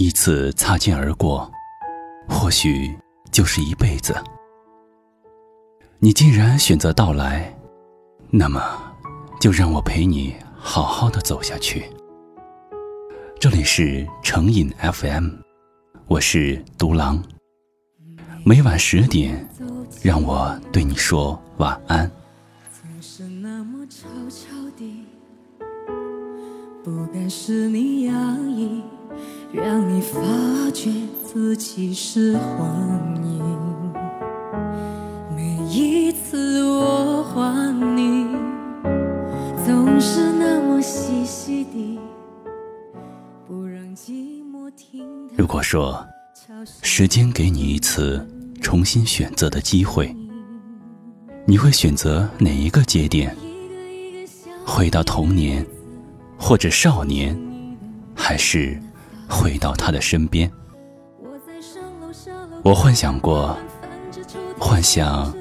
一次擦肩而过，或许就是一辈子。你既然选择到来，那么就让我陪你好好的走下去。这里是成瘾 FM，我是独狼。每晚十点，让我对你说晚安。是那么悄悄地，不敢使你压抑，让你发觉自己是幻影。每一次我还你，总是那么细细地，不让寂寞听到。如果说时间给你一次重新选择的机会，你会选择哪一个节点？回到童年，或者少年，还是回到他的身边？我幻想过，幻想，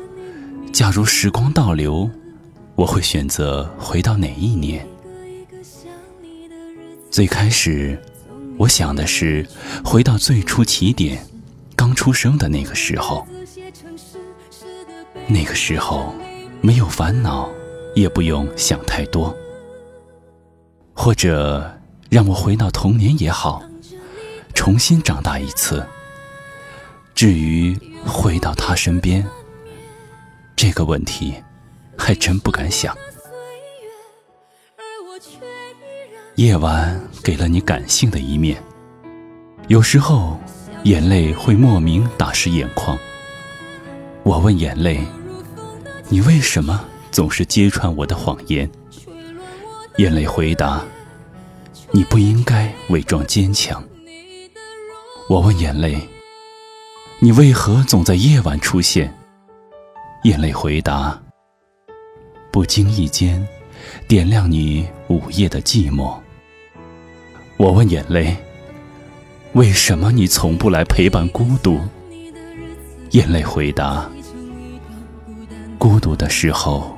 假如时光倒流，我会选择回到哪一年？最开始，我想的是回到最初起点，刚出生的那个时候。那个时候，没有烦恼，也不用想太多。或者，让我回到童年也好，重新长大一次。至于回到他身边，这个问题，还真不敢想。夜晚给了你感性的一面，有时候眼泪会莫名打湿眼眶。我问眼泪：“你为什么总是揭穿我的谎言？”眼泪回答：“你不应该伪装坚强。”我问眼泪：“你为何总在夜晚出现？”眼泪回答：“不经意间，点亮你午夜的寂寞。”我问眼泪：“为什么你从不来陪伴孤独？”眼泪回答：“孤独的时候，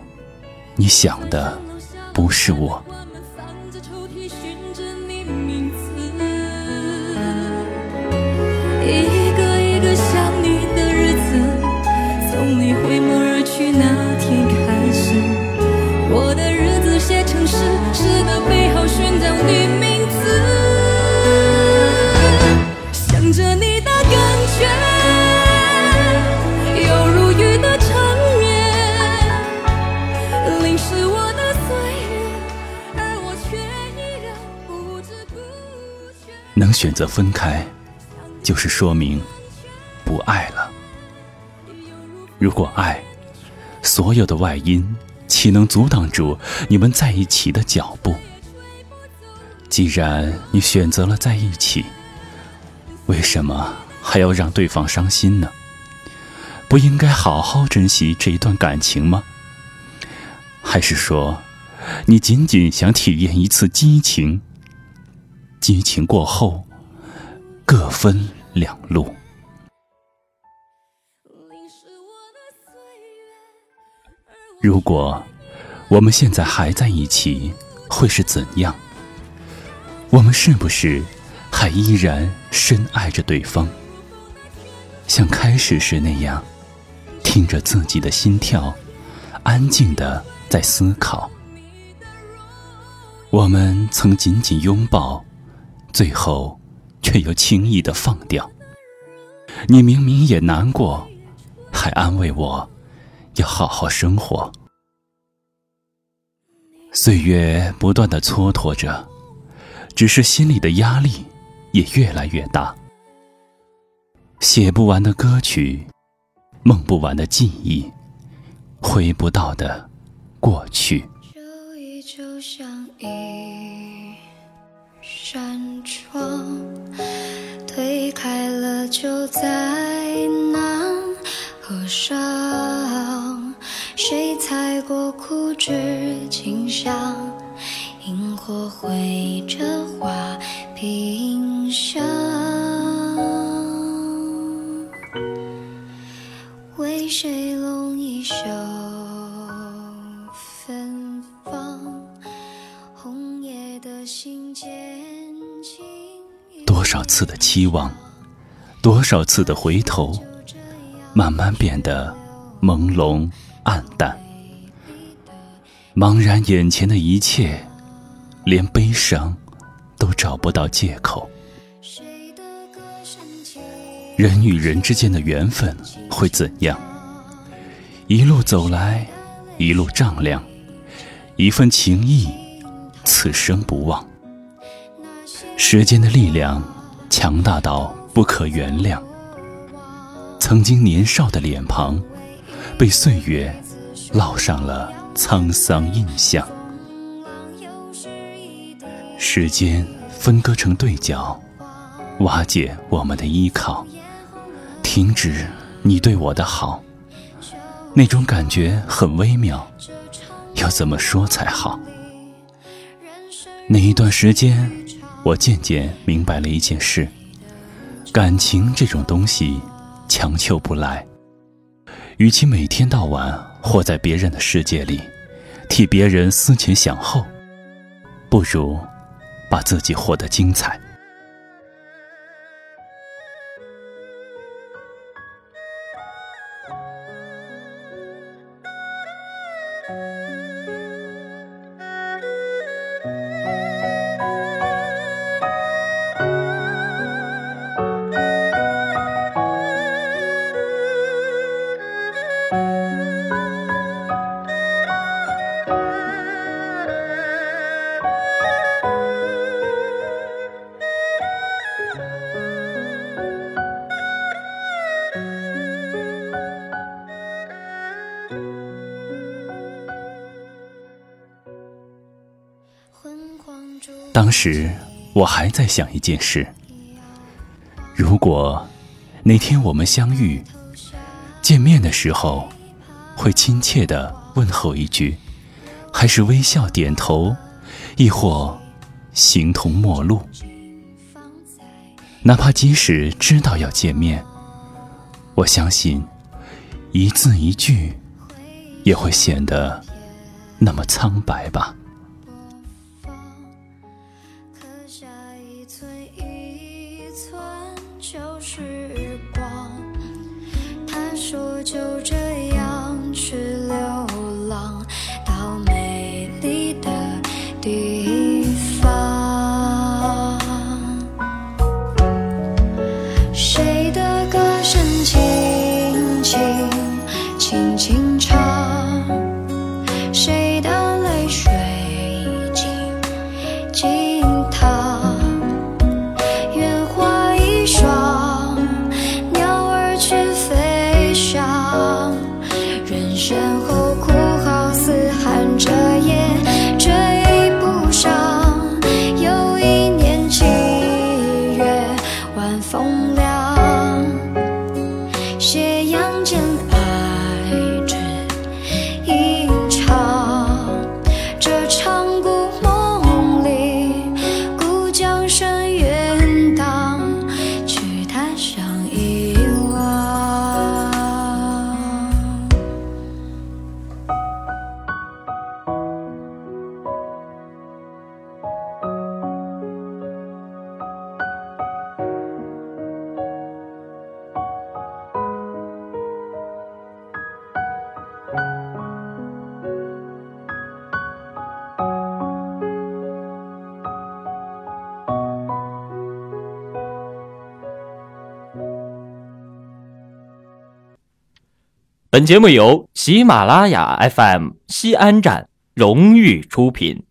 你想的不是我。”选择分开，就是说明不爱了。如果爱，所有的外因岂能阻挡住你们在一起的脚步？既然你选择了在一起，为什么还要让对方伤心呢？不应该好好珍惜这一段感情吗？还是说，你仅仅想体验一次激情？激情过后，各分两路。如果我们现在还在一起，会是怎样？我们是不是还依然深爱着对方？像开始时那样，听着自己的心跳，安静的在思考。我们曾紧紧拥抱，最后却又轻易的放掉。你明明也难过，还安慰我。要好好生活。岁月不断的蹉跎着，只是心里的压力也越来越大。写不完的歌曲，梦不完的记忆，回不到的过去。窗，推开了就再难合上。谁踩过枯枝清香？萤火绘着画屏香。为谁拢一袖多少次的期望，多少次的回头，慢慢变得朦胧暗淡，茫然眼前的一切，连悲伤都找不到借口。人与人之间的缘分会怎样？一路走来，一路丈量，一份情谊，此生不忘。时间的力量强大到不可原谅。曾经年少的脸庞，被岁月烙上了沧桑印象。时间分割成对角，瓦解我们的依靠。停止你对我的好，那种感觉很微妙，要怎么说才好？那一段时间，我渐渐明白了一件事：感情这种东西强求不来。与其每天到晚活在别人的世界里，替别人思前想后，不如把自己活得精彩。当时我还在想一件事：如果那天我们相遇，见面的时候，会亲切的问候一句，还是微笑点头，亦或形同陌路？哪怕即使知道要见面，我相信一字一句也会显得那么苍白吧。是说就这样去流浪到美丽的地方。谁这样真。本节目由喜马拉雅 FM 西安站荣誉出品。